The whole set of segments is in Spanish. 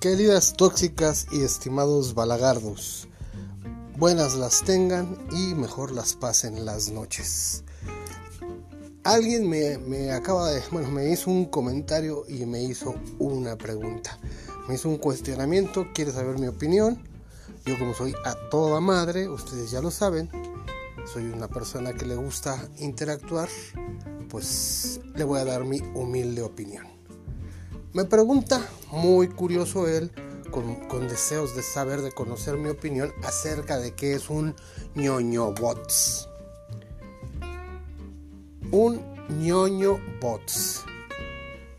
Queridas tóxicas y estimados balagardos, buenas las tengan y mejor las pasen las noches. Alguien me, acaba de, bueno, me hizo un comentario y me hizo una pregunta. Me hizo un cuestionamiento, quiere saber mi opinión. Yo como soy a toda madre, ustedes ya lo saben, soy una persona que le gusta interactuar, pues le voy a dar mi humilde opinión. Me pregunta, muy curioso él, con, deseos de saber, de conocer mi opinión acerca de qué es un ñoño bots. Un ñoño bots.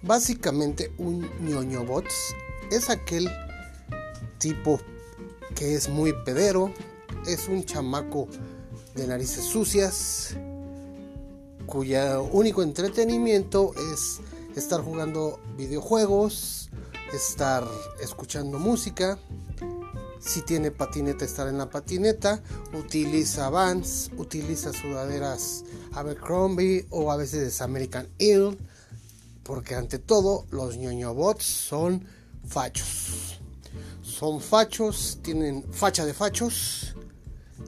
Básicamente un ñoño bots es aquel tipo que es muy pedero, es un chamaco de narices sucias, cuyo único entretenimiento es estar jugando videojuegos, estar escuchando música. Si tiene patineta, estar en la patineta. Utiliza Vans, utiliza sudaderas Abercrombie o a veces American Eagle. Porque ante todo, los ñoño bots son fachos. Son fachos, tienen facha de fachos,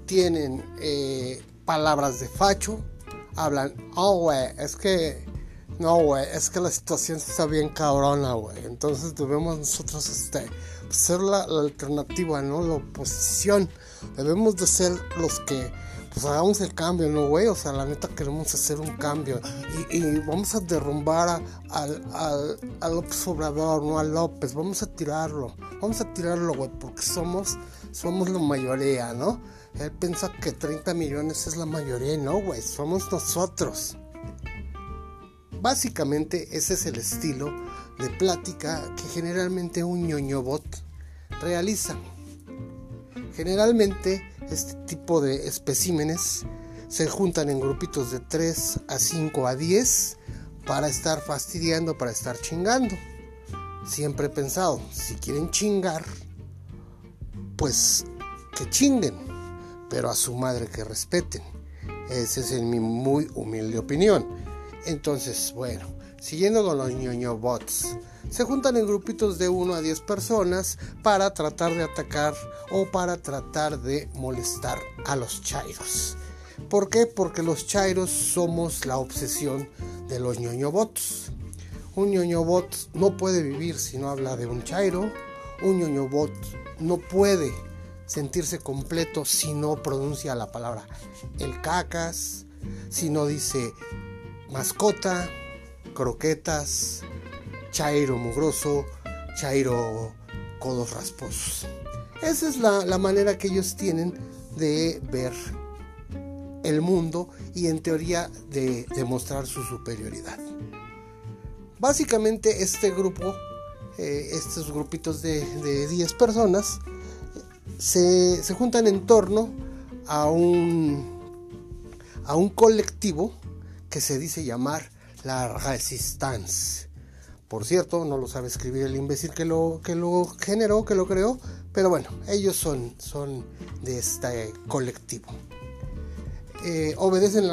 tienen eh, palabras de facho, hablan, oh, güey, es que no, güey, es que la situación está bien cabrona, güey. Entonces debemos nosotros este, ser la, alternativa, ¿no? La oposición. Debemos de ser los que pues hagamos el cambio, ¿no, güey? O sea, la neta queremos hacer un cambio. Y, vamos a derrumbar a, a, López no a López. Vamos a tirarlo. Vamos a tirarlo, güey, porque somos, somos la mayoría, ¿no? Él piensa que 30 millones es la mayoría, no, güey. Somos nosotros. Básicamente ese es el estilo de plática que generalmente un ñoño bot realiza. Generalmente este tipo de especímenes se juntan en grupitos de 3 a 5 a 10 para estar fastidiando, para estar chingando. Siempre he pensado, si quieren chingar, pues que chinguen, pero a su madre que respeten. Esa es en mi muy humilde opinión. Entonces, bueno, siguiendo con los ñoño bots, se juntan en grupitos de 1 a 10 personas para tratar de atacar o para tratar de molestar a los chairos. ¿Por qué? Porque los chairos somos la obsesión de los ñoño bots. Un ñoño bot no puede vivir si no habla de un chairo. Un ñoño bot no puede sentirse completo si no pronuncia la palabra el cacas, si no dice mascota, croquetas, chairo mugroso, chairo codos rasposos. Esa es la, manera que ellos tienen de ver el mundo y en teoría de demostrar su superioridad. Básicamente este grupo, eh, estos grupitos de, 10 personas, se, se, juntan en torno a un, a un colectivo que se dice llamar la resistance. Por cierto, no lo sabe escribir el imbécil que lo, que lo generó, que lo creó, pero bueno, ellos son, son de este colectivo. Eh, obedecen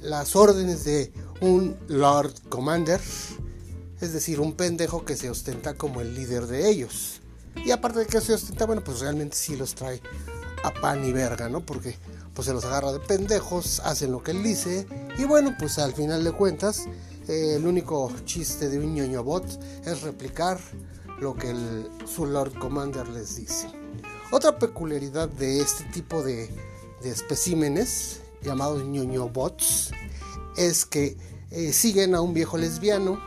las órdenes de un Lord Commander, es decir, un pendejo que se ostenta como el líder de ellos. Y aparte de que se ostenta, bueno, pues realmente sí los trae a pan y verga, ¿no? Porque pues se los agarra de pendejos, hacen lo que él dice y bueno, pues al final de cuentas eh, el único chiste de un ñoño bot es replicar lo que el, su Lord Commander les dice. Otra peculiaridad de este tipo de, de especímenes llamados ñoño bots es que eh, siguen a un viejo lesbiano,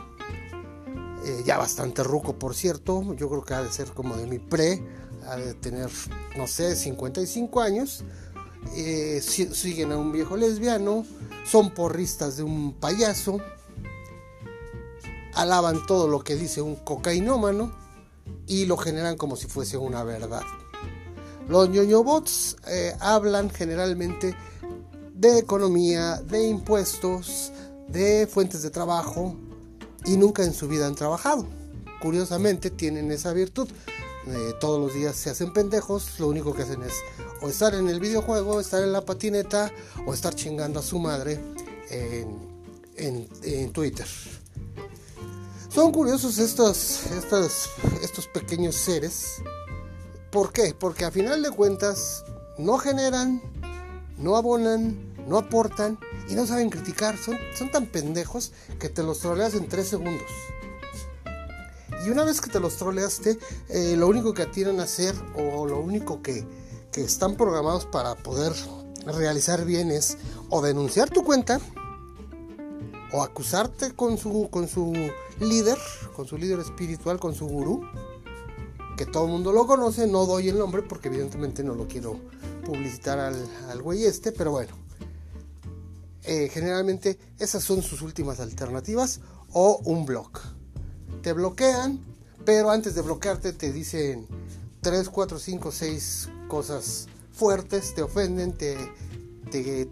eh, ya bastante ruco por cierto, yo creo que ha de ser como de mi pre, ha de tener, no sé, 55 años, eh, siguen a un viejo lesbiano, son porristas de un payaso, alaban todo lo que dice un cocainómano y lo generan como si fuese una verdad. Los ñoñobots eh, hablan generalmente de economía, de impuestos, de fuentes de trabajo y nunca en su vida han trabajado. Curiosamente tienen esa virtud. Eh, todos los días se hacen pendejos, lo único que hacen es o estar en el videojuego, estar en la patineta o estar chingando a su madre en, Twitter. Son curiosos estos, estos, estos pequeños seres. ¿Por qué? Porque a final de cuentas no generan, no abonan, no aportan y no saben criticar. Son, son tan pendejos que te los troleas en 3 segundos. Y una vez que te los troleaste, eh, lo único que atinan a hacer o lo único que, que están programados para poder realizar bien es o denunciar tu cuenta o acusarte con su, con su líder, con su líder espiritual, con su gurú, que todo el mundo lo conoce, no doy el nombre porque evidentemente no lo quiero publicitar al, al güey este, pero bueno. Eh, generalmente esas son sus últimas alternativas o un blog. Te bloquean, pero antes de bloquearte te dicen 3, 4, 5, 6 cosas fuertes, te ofenden, te, te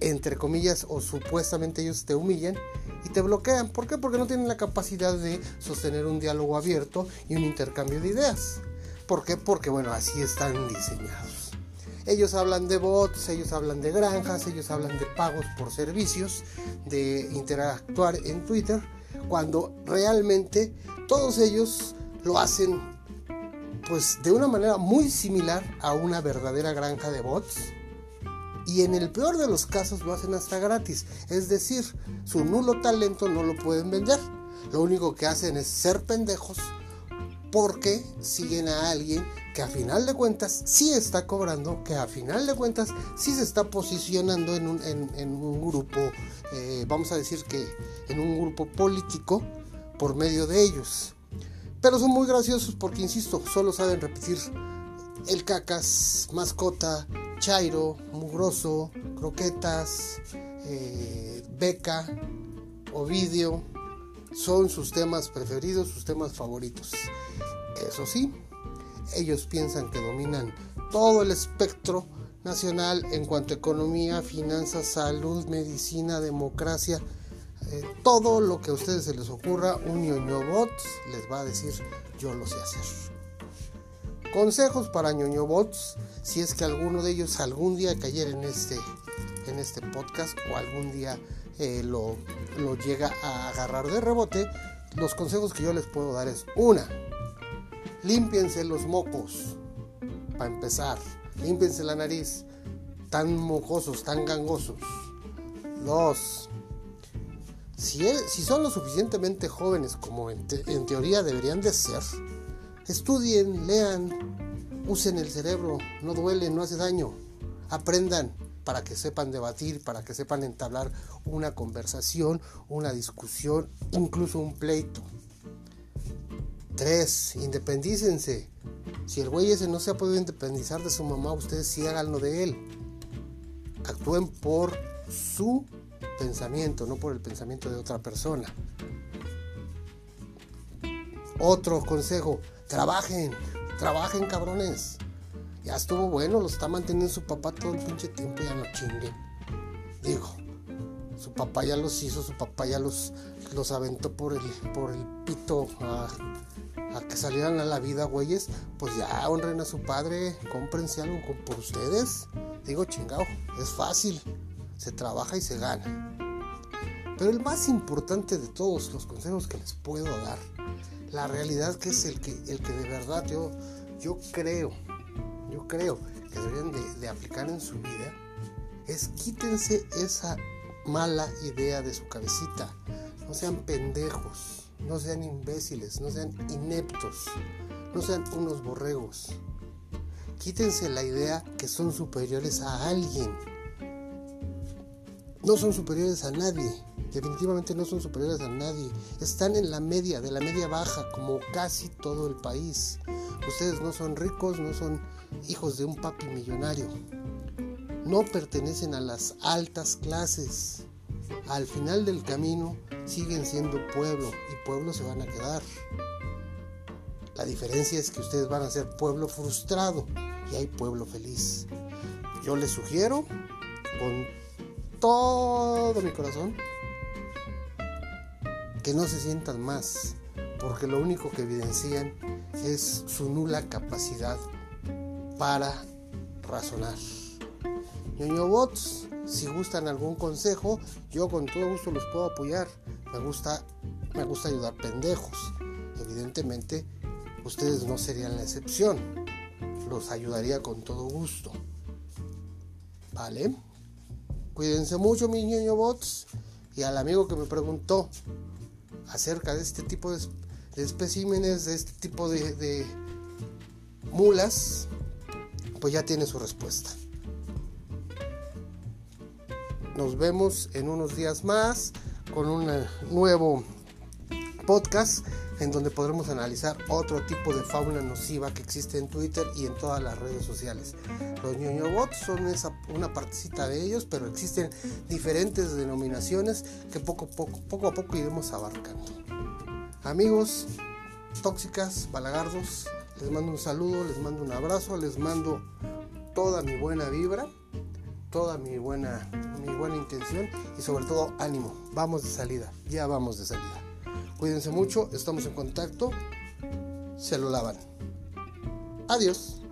entre comillas o supuestamente ellos te humillan y te bloquean. ¿Por qué? Porque no tienen la capacidad de sostener un diálogo abierto y un intercambio de ideas. ¿Por qué? Porque bueno, así están diseñados. Ellos hablan de bots, ellos hablan de granjas, ellos hablan de pagos por servicios, de interactuar en Twitter, cuando realmente todos ellos lo hacen pues de una manera muy similar a una verdadera granja de bots y en el peor de los casos lo hacen hasta gratis. Es decir, su nulo talento no lo pueden vender. Lo único que hacen es ser pendejos porque siguen a alguien que a final de cuentas sí está cobrando, que a final de cuentas sí se está posicionando en un, grupo, eh, vamos a decir que en un grupo político por medio de ellos. Pero son muy graciosos porque, insisto, solo saben repetir el cacas, mascota, chairo, mugroso, croquetas, eh, beca, ovidio, son sus temas preferidos, sus temas favoritos. Eso sí, ellos piensan que dominan todo el espectro nacional en cuanto a economía, finanzas, salud, medicina, democracia, eh, todo lo que a ustedes se les ocurra, un ñoño bot les va a decir yo lo sé hacer. Consejos para ñoño bots, si es que alguno de ellos algún día cayera en este, en este podcast o algún día eh, lo, lo llega a agarrar de rebote, los consejos que yo les puedo dar es una, límpiense los mocos, para empezar, límpiense la nariz, tan mocosos, tan gangosos. Dos, si, son lo suficientemente jóvenes como en, en teoría deberían de ser, Estudien, lean, usen el cerebro, no duele, no hace daño. Aprendan para que sepan debatir, para que sepan entablar una conversación, una discusión, incluso un pleito. Independícense. Si el güey ese no se ha podido independizar de su mamá, ustedes sí háganlo de él. Actúen por su pensamiento, no por el pensamiento de otra persona. Otro consejo, Trabajen, trabajen cabrones. Ya estuvo bueno, los está manteniendo su papá todo el pinche tiempo, ya no chinguen. Digo, su papá ya los hizo, su papá ya los, los aventó por el, por el pito a, que salieran a la vida, güeyes. Pues ya honren a su padre, cómprense algo por ustedes. Digo, chingado, es fácil, se trabaja y se gana. Pero el más importante de todos los consejos que les puedo dar la realidad que es el que, el que de verdad yo, yo creo, yo creo que deberían de, aplicar en su vida, es quítense esa mala idea de su cabecita. No sean pendejos, no sean imbéciles, no sean ineptos, no sean unos borregos. Quítense la idea que son superiores a alguien. No son superiores a nadie definitivamente no son superiores a nadie. Están en la media, de la media baja, como casi todo el país. Ustedes no son ricos, no son hijos de un papi millonario. No pertenecen a las altas clases. Al final del camino siguen siendo pueblo y pueblo se van a quedar. La diferencia es que ustedes van a ser pueblo frustrado y hay pueblo feliz. Yo les sugiero con todo mi corazón que no se sientan más, porque lo único que evidencian es su nula capacidad para razonar. Ñoño Bots, si gustan algún consejo, yo con todo gusto los puedo apoyar. Me gusta me gusta ayudar pendejos. Evidentemente, ustedes no serían la excepción. Los ayudaría con todo gusto. ¿Vale? Cuídense mucho, mis ñoño bots. Y al amigo que me preguntó acerca de este tipo de, especímenes, de este tipo de, de mulas, pues ya tiene su respuesta. Nos vemos en unos días más con un nuevo podcast en donde podremos analizar otro tipo de fauna nociva que existe en Twitter y en todas las redes sociales. Los ñoño bots son una partecita de ellos, pero existen diferentes denominaciones que poco, poco, poco a poco iremos abarcando. Amigos, tóxicas, balagardos, les mando un saludo, les mando un abrazo, les mando toda mi buena vibra, toda mi buena, mi buena intención y sobre todo ánimo. Vamos de salida, ya vamos de salida. Cuídense mucho, estamos en contacto. Se lo lavan. Adiós.